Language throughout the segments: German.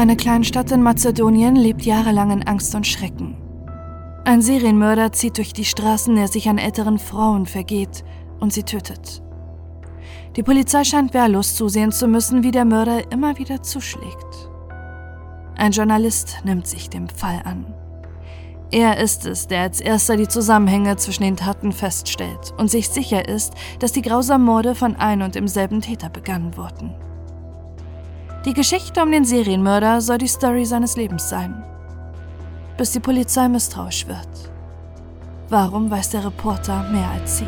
Eine Kleinstadt in Mazedonien lebt jahrelang in Angst und Schrecken. Ein Serienmörder zieht durch die Straßen, der sich an älteren Frauen vergeht und sie tötet. Die Polizei scheint wehrlos zusehen zu müssen, wie der Mörder immer wieder zuschlägt. Ein Journalist nimmt sich dem Fall an. Er ist es, der als erster die Zusammenhänge zwischen den Taten feststellt und sich sicher ist, dass die grausamen Morde von ein und demselben Täter begangen wurden. Die Geschichte um den Serienmörder soll die Story seines Lebens sein. Bis die Polizei misstrauisch wird. Warum weiß der Reporter mehr als sie?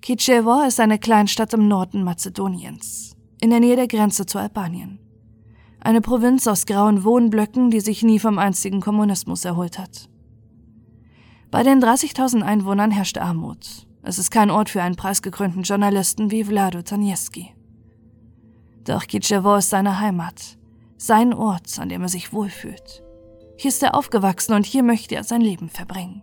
Kicevo ist eine Kleinstadt im Norden Mazedoniens, in der Nähe der Grenze zu Albanien. Eine Provinz aus grauen Wohnblöcken, die sich nie vom einstigen Kommunismus erholt hat. Bei den 30.000 Einwohnern herrscht Armut. Es ist kein Ort für einen preisgekrönten Journalisten wie Vlado Tanieski. Doch Kicevo ist seine Heimat, sein Ort, an dem er sich wohlfühlt. Hier ist er aufgewachsen und hier möchte er sein Leben verbringen.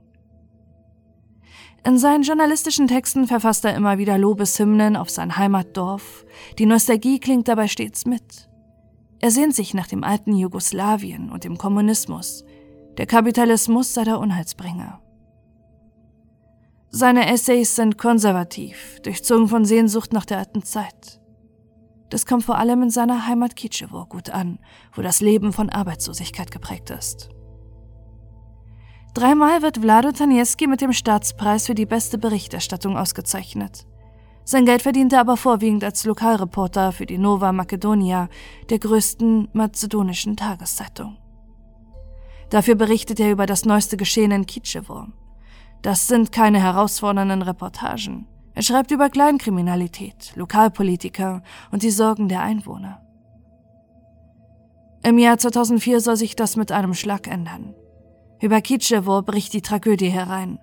In seinen journalistischen Texten verfasst er immer wieder Lobeshymnen auf sein Heimatdorf. Die Nostalgie klingt dabei stets mit. Er sehnt sich nach dem alten Jugoslawien und dem Kommunismus. Der Kapitalismus sei der Unheilsbringer. Seine Essays sind konservativ, durchzogen von Sehnsucht nach der alten Zeit. Das kommt vor allem in seiner Heimat Kitschewo gut an, wo das Leben von Arbeitslosigkeit geprägt ist. Dreimal wird Vlado Tanieski mit dem Staatspreis für die beste Berichterstattung ausgezeichnet. Sein Geld verdiente er aber vorwiegend als Lokalreporter für die Nova Makedonia, der größten mazedonischen Tageszeitung. Dafür berichtet er über das neueste Geschehen in Kitschewo, das sind keine herausfordernden Reportagen. Er schreibt über Kleinkriminalität, Lokalpolitiker und die Sorgen der Einwohner. Im Jahr 2004 soll sich das mit einem Schlag ändern. Über Kitschewo bricht die Tragödie herein.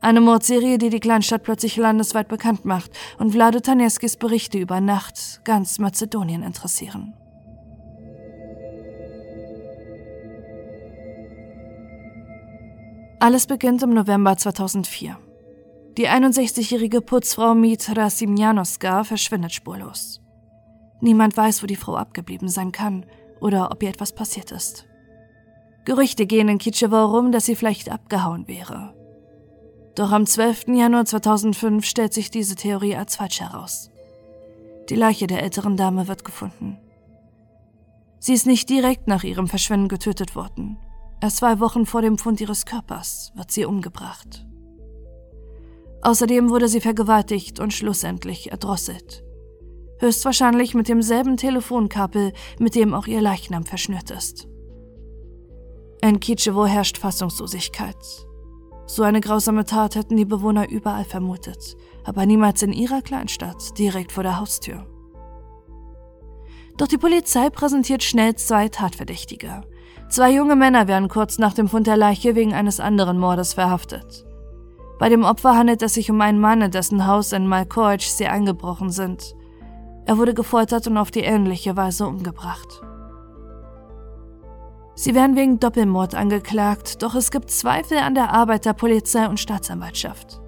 Eine Mordserie, die die Kleinstadt plötzlich landesweit bekannt macht und Vlado Taneskis Berichte über Nacht ganz Mazedonien interessieren. Alles beginnt im November 2004. Die 61-jährige Putzfrau Mitra Simjanoska verschwindet spurlos. Niemand weiß, wo die Frau abgeblieben sein kann oder ob ihr etwas passiert ist. Gerüchte gehen in Kitschewo rum, dass sie vielleicht abgehauen wäre. Doch am 12. Januar 2005 stellt sich diese Theorie als falsch heraus. Die Leiche der älteren Dame wird gefunden. Sie ist nicht direkt nach ihrem Verschwinden getötet worden. Erst zwei Wochen vor dem Fund ihres Körpers wird sie umgebracht. Außerdem wurde sie vergewaltigt und schlussendlich erdrosselt. Höchstwahrscheinlich mit demselben Telefonkabel, mit dem auch ihr Leichnam verschnürt ist. In Kitschewo herrscht Fassungslosigkeit. So eine grausame Tat hätten die Bewohner überall vermutet, aber niemals in ihrer Kleinstadt, direkt vor der Haustür. Doch die Polizei präsentiert schnell zwei Tatverdächtige, Zwei junge Männer werden kurz nach dem Fund der Leiche wegen eines anderen Mordes verhaftet. Bei dem Opfer handelt es sich um einen Mann, in dessen Haus in Malkoic sie eingebrochen sind. Er wurde gefoltert und auf die ähnliche Weise umgebracht. Sie werden wegen Doppelmord angeklagt, doch es gibt Zweifel an der Arbeit der Polizei und Staatsanwaltschaft.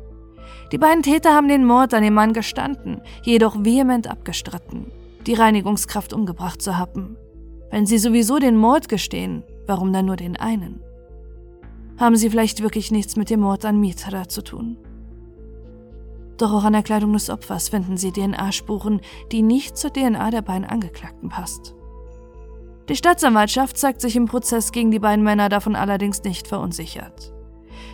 Die beiden Täter haben den Mord an dem Mann gestanden, jedoch vehement abgestritten, die Reinigungskraft umgebracht zu haben. Wenn sie sowieso den Mord gestehen, Warum dann nur den einen? Haben sie vielleicht wirklich nichts mit dem Mord an Mitra zu tun? Doch auch an der Kleidung des Opfers finden sie DNA-Spuren, die nicht zur DNA der beiden Angeklagten passt. Die Staatsanwaltschaft zeigt sich im Prozess gegen die beiden Männer davon allerdings nicht verunsichert.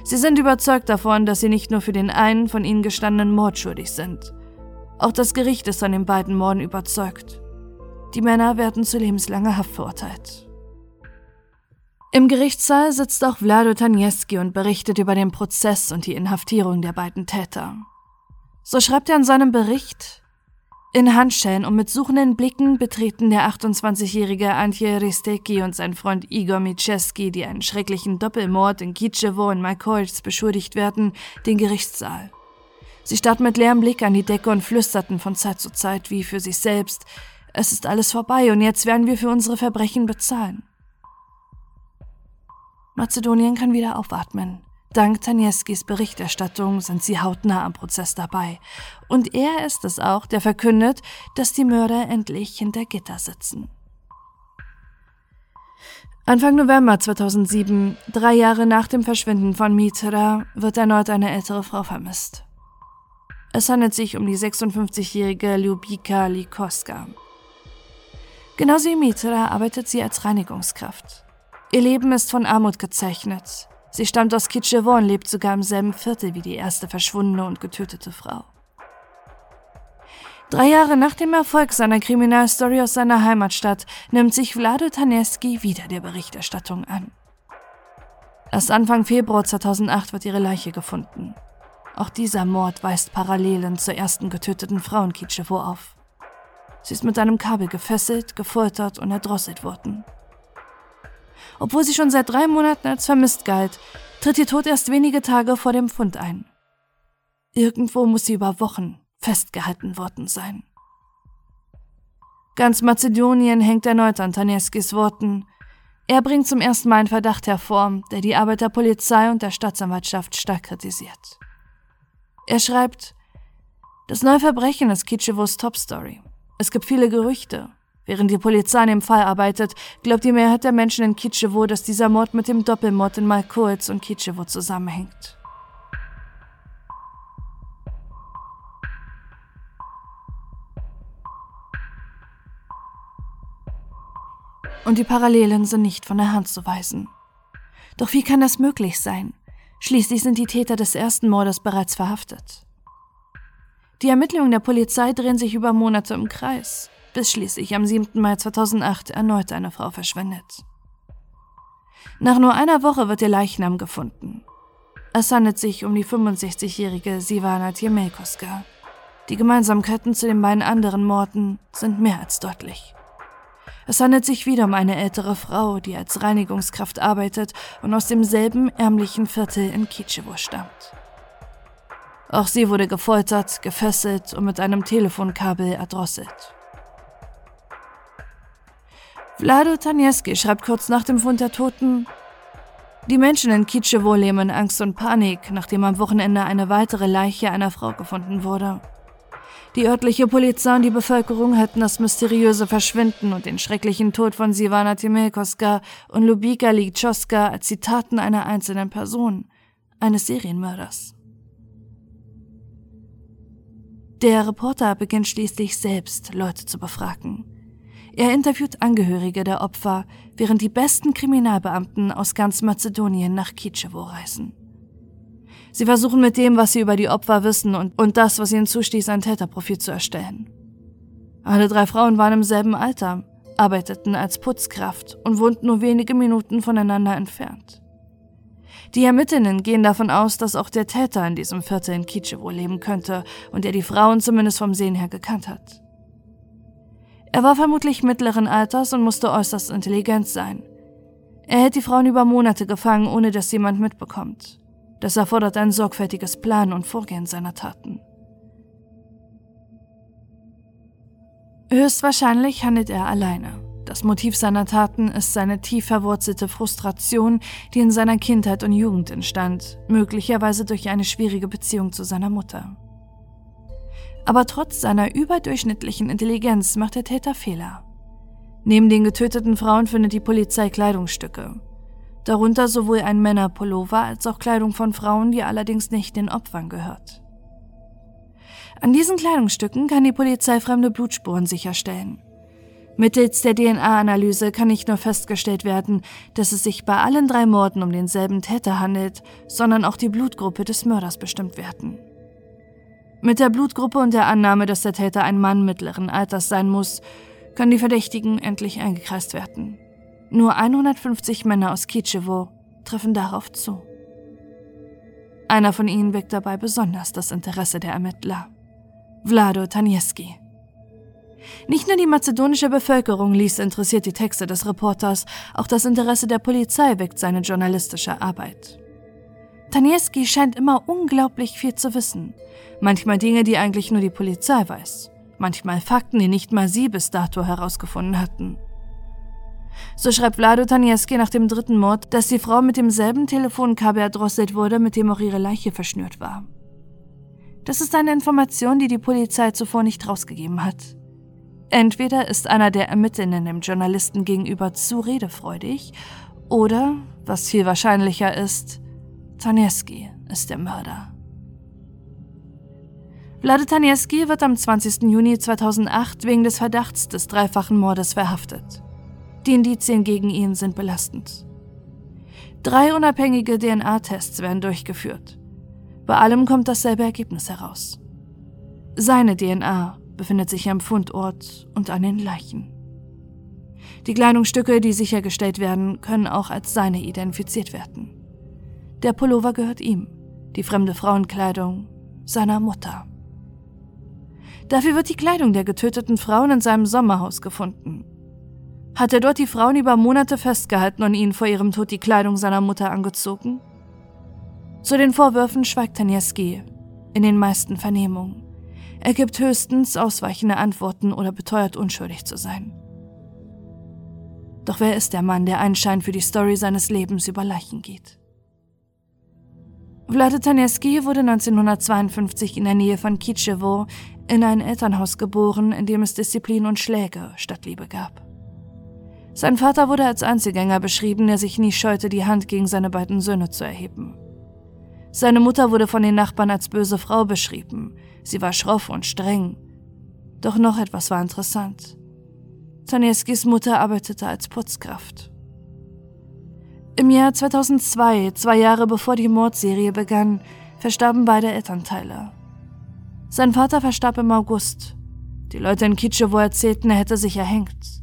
Sie sind überzeugt davon, dass sie nicht nur für den einen von ihnen gestandenen Mord schuldig sind. Auch das Gericht ist an den beiden Morden überzeugt. Die Männer werden zu lebenslanger Haft verurteilt. Im Gerichtssaal sitzt auch Vlado Tanieski und berichtet über den Prozess und die Inhaftierung der beiden Täter. So schreibt er in seinem Bericht, in Handschellen und mit suchenden Blicken betreten der 28-jährige Antje Risteki und sein Freund Igor Micheski, die einen schrecklichen Doppelmord in Kitschewo und Malkoic beschuldigt werden, den Gerichtssaal. Sie starrten mit leerem Blick an die Decke und flüsterten von Zeit zu Zeit wie für sich selbst, es ist alles vorbei und jetzt werden wir für unsere Verbrechen bezahlen. Mazedonien kann wieder aufatmen. Dank Tanieskis Berichterstattung sind sie hautnah am Prozess dabei. Und er ist es auch, der verkündet, dass die Mörder endlich hinter Gitter sitzen. Anfang November 2007, drei Jahre nach dem Verschwinden von Mitra, wird erneut eine ältere Frau vermisst. Es handelt sich um die 56-jährige Ljubika Likoska. Genauso wie Mitra arbeitet sie als Reinigungskraft. Ihr Leben ist von Armut gezeichnet. Sie stammt aus Kitschewo und lebt sogar im selben Viertel wie die erste verschwundene und getötete Frau. Drei Jahre nach dem Erfolg seiner Kriminalstory aus seiner Heimatstadt nimmt sich Vlado Taneski wieder der Berichterstattung an. Erst Anfang Februar 2008 wird ihre Leiche gefunden. Auch dieser Mord weist Parallelen zur ersten getöteten Frau in Kitschewo auf. Sie ist mit einem Kabel gefesselt, gefoltert und erdrosselt worden. Obwohl sie schon seit drei Monaten als vermisst galt, tritt ihr Tod erst wenige Tage vor dem Fund ein. Irgendwo muss sie über Wochen festgehalten worden sein. Ganz Mazedonien hängt erneut an Taneskis Worten. Er bringt zum ersten Mal einen Verdacht hervor, der die Arbeit der Polizei und der Staatsanwaltschaft stark kritisiert. Er schreibt, das neue Verbrechen ist Kitschewos Topstory. Es gibt viele Gerüchte. Während die Polizei an dem Fall arbeitet, glaubt die Mehrheit der Menschen in Kitschewo, dass dieser Mord mit dem Doppelmord in Malkoitz und Kitschewo zusammenhängt. Und die Parallelen sind nicht von der Hand zu weisen. Doch wie kann das möglich sein? Schließlich sind die Täter des ersten Mordes bereits verhaftet. Die Ermittlungen der Polizei drehen sich über Monate im Kreis, bis schließlich am 7. Mai 2008 erneut eine Frau verschwindet. Nach nur einer Woche wird ihr Leichnam gefunden. Es handelt sich um die 65-jährige Sivana Tjemelkoska. Die Gemeinsamkeiten zu den beiden anderen Morden sind mehr als deutlich. Es handelt sich wieder um eine ältere Frau, die als Reinigungskraft arbeitet und aus demselben ärmlichen Viertel in Kitschewo stammt. Auch sie wurde gefoltert, gefesselt und mit einem Telefonkabel erdrosselt. Vlado Tanieski schreibt kurz nach dem Fund der Toten, die Menschen in Kitschewo leben in Angst und Panik, nachdem am Wochenende eine weitere Leiche einer Frau gefunden wurde. Die örtliche Polizei und die Bevölkerung hätten das mysteriöse Verschwinden und den schrecklichen Tod von Sivana Timelkoska und Lubika Lichoska als Zitaten einer einzelnen Person, eines Serienmörders. Der Reporter beginnt schließlich selbst, Leute zu befragen. Er interviewt Angehörige der Opfer, während die besten Kriminalbeamten aus ganz Mazedonien nach Kitschewo reisen. Sie versuchen mit dem, was sie über die Opfer wissen und, und das, was ihnen zustieß, ein Täterprofil zu erstellen. Alle drei Frauen waren im selben Alter, arbeiteten als Putzkraft und wohnten nur wenige Minuten voneinander entfernt. Die Ermittlerinnen gehen davon aus, dass auch der Täter in diesem Viertel in Kitschewo leben könnte und er die Frauen zumindest vom Sehen her gekannt hat. Er war vermutlich mittleren Alters und musste äußerst intelligent sein. Er hält die Frauen über Monate gefangen, ohne dass jemand mitbekommt. Das erfordert ein sorgfältiges Plan und Vorgehen seiner Taten. Höchstwahrscheinlich handelt er alleine. Das Motiv seiner Taten ist seine tief verwurzelte Frustration, die in seiner Kindheit und Jugend entstand, möglicherweise durch eine schwierige Beziehung zu seiner Mutter. Aber trotz seiner überdurchschnittlichen Intelligenz macht der Täter Fehler. Neben den getöteten Frauen findet die Polizei Kleidungsstücke, darunter sowohl ein Männerpullover als auch Kleidung von Frauen, die allerdings nicht den Opfern gehört. An diesen Kleidungsstücken kann die Polizei fremde Blutspuren sicherstellen. Mittels der DNA-Analyse kann nicht nur festgestellt werden, dass es sich bei allen drei Morden um denselben Täter handelt, sondern auch die Blutgruppe des Mörders bestimmt werden. Mit der Blutgruppe und der Annahme, dass der Täter ein Mann mittleren Alters sein muss, können die Verdächtigen endlich eingekreist werden. Nur 150 Männer aus Kitschewo treffen darauf zu. Einer von ihnen weckt dabei besonders das Interesse der Ermittler. Vlado Tanieski. Nicht nur die mazedonische Bevölkerung liest interessiert die Texte des Reporters, auch das Interesse der Polizei weckt seine journalistische Arbeit. Tanieski scheint immer unglaublich viel zu wissen. Manchmal Dinge, die eigentlich nur die Polizei weiß. Manchmal Fakten, die nicht mal sie bis dato herausgefunden hatten. So schreibt Vlado Tanieski nach dem dritten Mord, dass die Frau mit demselben Telefonkabel erdrosselt wurde, mit dem auch ihre Leiche verschnürt war. Das ist eine Information, die die Polizei zuvor nicht rausgegeben hat. Entweder ist einer der Ermittlenden dem Journalisten gegenüber zu redefreudig, oder, was viel wahrscheinlicher ist, Tanieski ist der Mörder. Vlade Tanieski wird am 20. Juni 2008 wegen des Verdachts des dreifachen Mordes verhaftet. Die Indizien gegen ihn sind belastend. Drei unabhängige DNA-Tests werden durchgeführt. Bei allem kommt dasselbe Ergebnis heraus. Seine DNA befindet sich am Fundort und an den Leichen. Die Kleidungsstücke, die sichergestellt werden, können auch als seine identifiziert werden. Der Pullover gehört ihm, die fremde Frauenkleidung seiner Mutter. Dafür wird die Kleidung der getöteten Frauen in seinem Sommerhaus gefunden. Hat er dort die Frauen über Monate festgehalten und ihnen vor ihrem Tod die Kleidung seiner Mutter angezogen? Zu den Vorwürfen schweigt Tanieski in den meisten Vernehmungen. Er gibt höchstens ausweichende Antworten oder beteuert unschuldig zu sein. Doch wer ist der Mann, der Einschein für die Story seines Lebens über Leichen geht? Vlade Tanieski wurde 1952 in der Nähe von Kitschewo in ein Elternhaus geboren, in dem es Disziplin und Schläge statt Liebe gab. Sein Vater wurde als Einzelgänger beschrieben, der sich nie scheute, die Hand gegen seine beiden Söhne zu erheben. Seine Mutter wurde von den Nachbarn als böse Frau beschrieben. Sie war schroff und streng. Doch noch etwas war interessant. Tanieskis Mutter arbeitete als Putzkraft. Im Jahr 2002, zwei Jahre bevor die Mordserie begann, verstarben beide Elternteile. Sein Vater verstarb im August. Die Leute in Kitschewo erzählten, er hätte sich erhängt.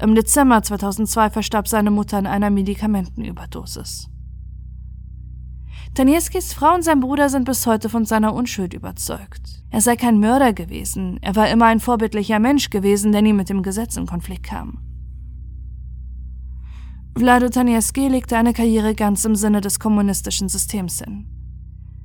Im Dezember 2002 verstarb seine Mutter an einer Medikamentenüberdosis. Tanieskis Frau und sein Bruder sind bis heute von seiner Unschuld überzeugt. Er sei kein Mörder gewesen, er war immer ein vorbildlicher Mensch gewesen, der nie mit dem Gesetz in Konflikt kam. Vlado Tanieski legte eine Karriere ganz im Sinne des kommunistischen Systems hin.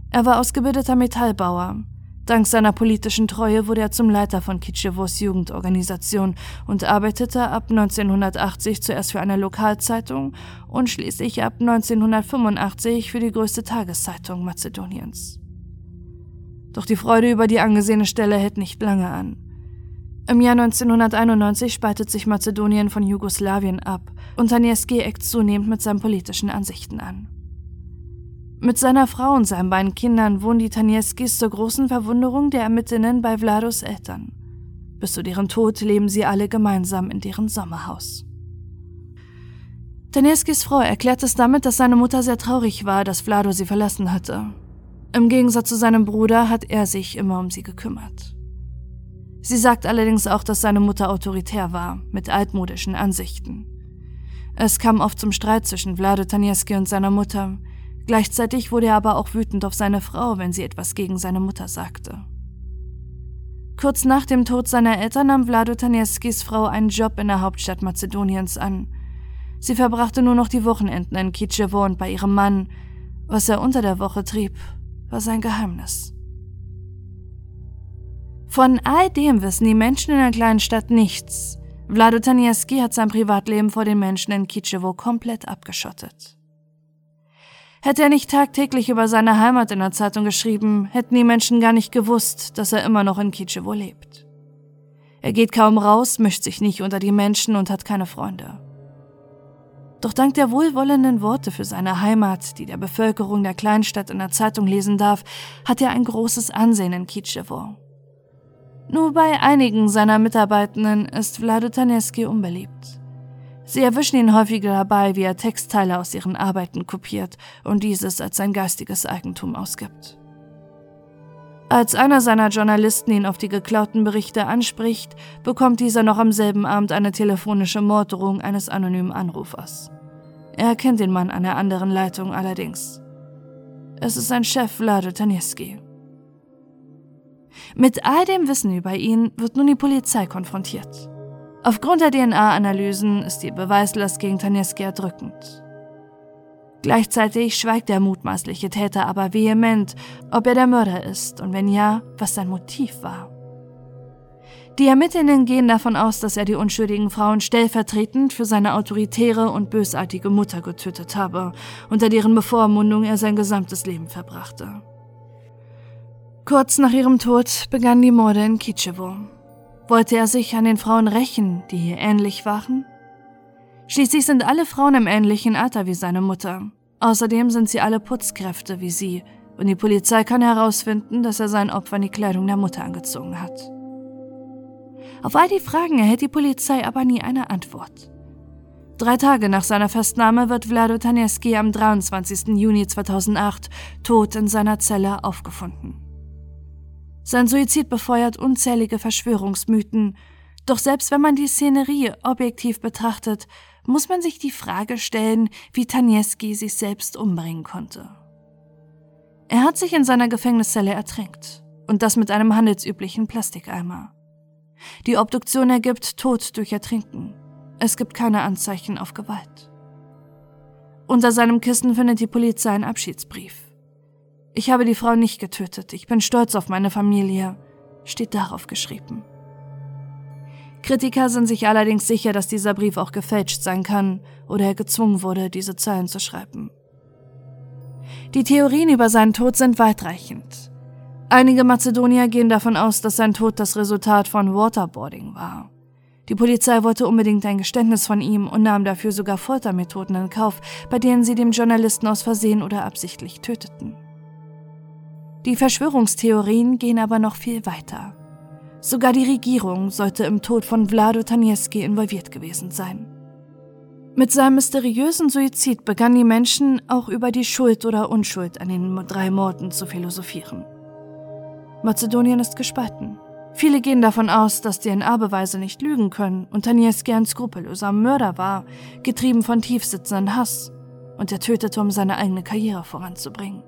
Er war ausgebildeter Metallbauer, Dank seiner politischen Treue wurde er zum Leiter von Kitschewos Jugendorganisation und arbeitete ab 1980 zuerst für eine Lokalzeitung und schließlich ab 1985 für die größte Tageszeitung Mazedoniens. Doch die Freude über die angesehene Stelle hält nicht lange an. Im Jahr 1991 spaltet sich Mazedonien von Jugoslawien ab und Tanieski eckt zunehmend mit seinen politischen Ansichten an. Mit seiner Frau und seinen beiden Kindern wohnen die Tanieskis zur großen Verwunderung der Ermittlerinnen bei Vlados Eltern. Bis zu deren Tod leben sie alle gemeinsam in deren Sommerhaus. Tanieskis Frau erklärt es damit, dass seine Mutter sehr traurig war, dass Vlado sie verlassen hatte. Im Gegensatz zu seinem Bruder hat er sich immer um sie gekümmert. Sie sagt allerdings auch, dass seine Mutter autoritär war, mit altmodischen Ansichten. Es kam oft zum Streit zwischen Vlado Tanieski und seiner Mutter, Gleichzeitig wurde er aber auch wütend auf seine Frau, wenn sie etwas gegen seine Mutter sagte. Kurz nach dem Tod seiner Eltern nahm Vlado Tanieskis Frau einen Job in der Hauptstadt Mazedoniens an. Sie verbrachte nur noch die Wochenenden in Kitschewo und bei ihrem Mann. Was er unter der Woche trieb, war sein Geheimnis. Von all dem wissen die Menschen in der kleinen Stadt nichts. Vlado Tanieski hat sein Privatleben vor den Menschen in Kitschewo komplett abgeschottet. Hätte er nicht tagtäglich über seine Heimat in der Zeitung geschrieben, hätten die Menschen gar nicht gewusst, dass er immer noch in Kitschewo lebt. Er geht kaum raus, mischt sich nicht unter die Menschen und hat keine Freunde. Doch dank der wohlwollenden Worte für seine Heimat, die der Bevölkerung der Kleinstadt in der Zeitung lesen darf, hat er ein großes Ansehen in Kitschewo. Nur bei einigen seiner Mitarbeitenden ist Vlado Taneski unbeliebt. Sie erwischen ihn häufiger dabei, wie er Textteile aus ihren Arbeiten kopiert und dieses als sein geistiges Eigentum ausgibt. Als einer seiner Journalisten ihn auf die geklauten Berichte anspricht, bekommt dieser noch am selben Abend eine telefonische Morddrohung eines anonymen Anrufers. Er erkennt den Mann an der anderen Leitung allerdings. Es ist sein Chef Vlado Tanieski. Mit all dem Wissen über ihn wird nun die Polizei konfrontiert. Aufgrund der DNA-Analysen ist die Beweislast gegen Tanieski erdrückend. Gleichzeitig schweigt der mutmaßliche Täter aber vehement, ob er der Mörder ist und wenn ja, was sein Motiv war. Die Ermittlerinnen gehen davon aus, dass er die unschuldigen Frauen stellvertretend für seine autoritäre und bösartige Mutter getötet habe, unter deren Bevormundung er sein gesamtes Leben verbrachte. Kurz nach ihrem Tod begannen die Morde in Kitschewo. Wollte er sich an den Frauen rächen, die ihr ähnlich waren? Schließlich sind alle Frauen im ähnlichen Alter wie seine Mutter. Außerdem sind sie alle Putzkräfte wie sie, und die Polizei kann herausfinden, dass er sein Opfer in die Kleidung der Mutter angezogen hat. Auf all die Fragen erhält die Polizei aber nie eine Antwort. Drei Tage nach seiner Festnahme wird Vlado Tanieski am 23. Juni 2008 tot in seiner Zelle aufgefunden. Sein Suizid befeuert unzählige Verschwörungsmythen, doch selbst wenn man die Szenerie objektiv betrachtet, muss man sich die Frage stellen, wie Tanieski sich selbst umbringen konnte. Er hat sich in seiner Gefängniszelle ertränkt, und das mit einem handelsüblichen Plastikeimer. Die Obduktion ergibt Tod durch Ertrinken. Es gibt keine Anzeichen auf Gewalt. Unter seinem Kissen findet die Polizei einen Abschiedsbrief. Ich habe die Frau nicht getötet, ich bin stolz auf meine Familie, steht darauf geschrieben. Kritiker sind sich allerdings sicher, dass dieser Brief auch gefälscht sein kann oder er gezwungen wurde, diese Zeilen zu schreiben. Die Theorien über seinen Tod sind weitreichend. Einige Mazedonier gehen davon aus, dass sein Tod das Resultat von Waterboarding war. Die Polizei wollte unbedingt ein Geständnis von ihm und nahm dafür sogar Foltermethoden in Kauf, bei denen sie den Journalisten aus Versehen oder absichtlich töteten. Die Verschwörungstheorien gehen aber noch viel weiter. Sogar die Regierung sollte im Tod von Vlado Tanieski involviert gewesen sein. Mit seinem mysteriösen Suizid begannen die Menschen auch über die Schuld oder Unschuld an den drei Morden zu philosophieren. Mazedonien ist gespalten. Viele gehen davon aus, dass DNA-Beweise nicht lügen können und Tanieski ein skrupelloser Mörder war, getrieben von tiefsitzenden Hass, und er tötete, um seine eigene Karriere voranzubringen.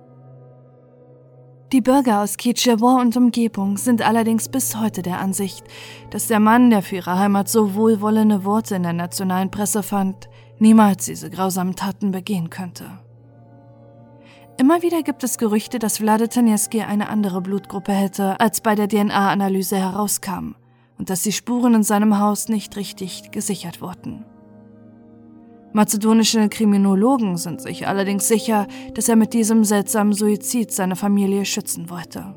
Die Bürger aus Kitschewo und Umgebung sind allerdings bis heute der Ansicht, dass der Mann, der für ihre Heimat so wohlwollende Worte in der nationalen Presse fand, niemals diese grausamen Taten begehen könnte. Immer wieder gibt es Gerüchte, dass Vlade Tanieski eine andere Blutgruppe hätte, als bei der DNA-Analyse herauskam, und dass die Spuren in seinem Haus nicht richtig gesichert wurden. Mazedonische Kriminologen sind sich allerdings sicher, dass er mit diesem seltsamen Suizid seine Familie schützen wollte.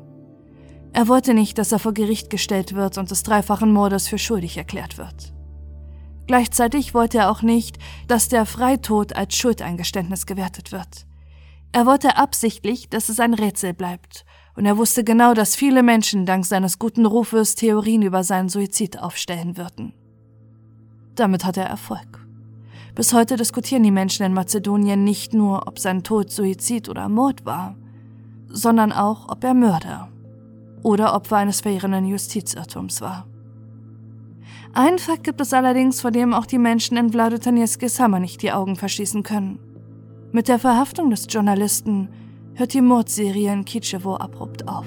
Er wollte nicht, dass er vor Gericht gestellt wird und des dreifachen Mordes für schuldig erklärt wird. Gleichzeitig wollte er auch nicht, dass der Freitod als Schuldeingeständnis gewertet wird. Er wollte absichtlich, dass es ein Rätsel bleibt, und er wusste genau, dass viele Menschen dank seines guten Rufes Theorien über seinen Suizid aufstellen würden. Damit hat er Erfolg. Bis heute diskutieren die Menschen in Mazedonien nicht nur, ob sein Tod Suizid oder Mord war, sondern auch, ob er Mörder oder Opfer eines verheerenden Justizirrtums war. Ein Fakt gibt es allerdings, vor dem auch die Menschen in Vladotanieskis Hammer nicht die Augen verschließen können. Mit der Verhaftung des Journalisten hört die Mordserie in Kitschewo abrupt auf.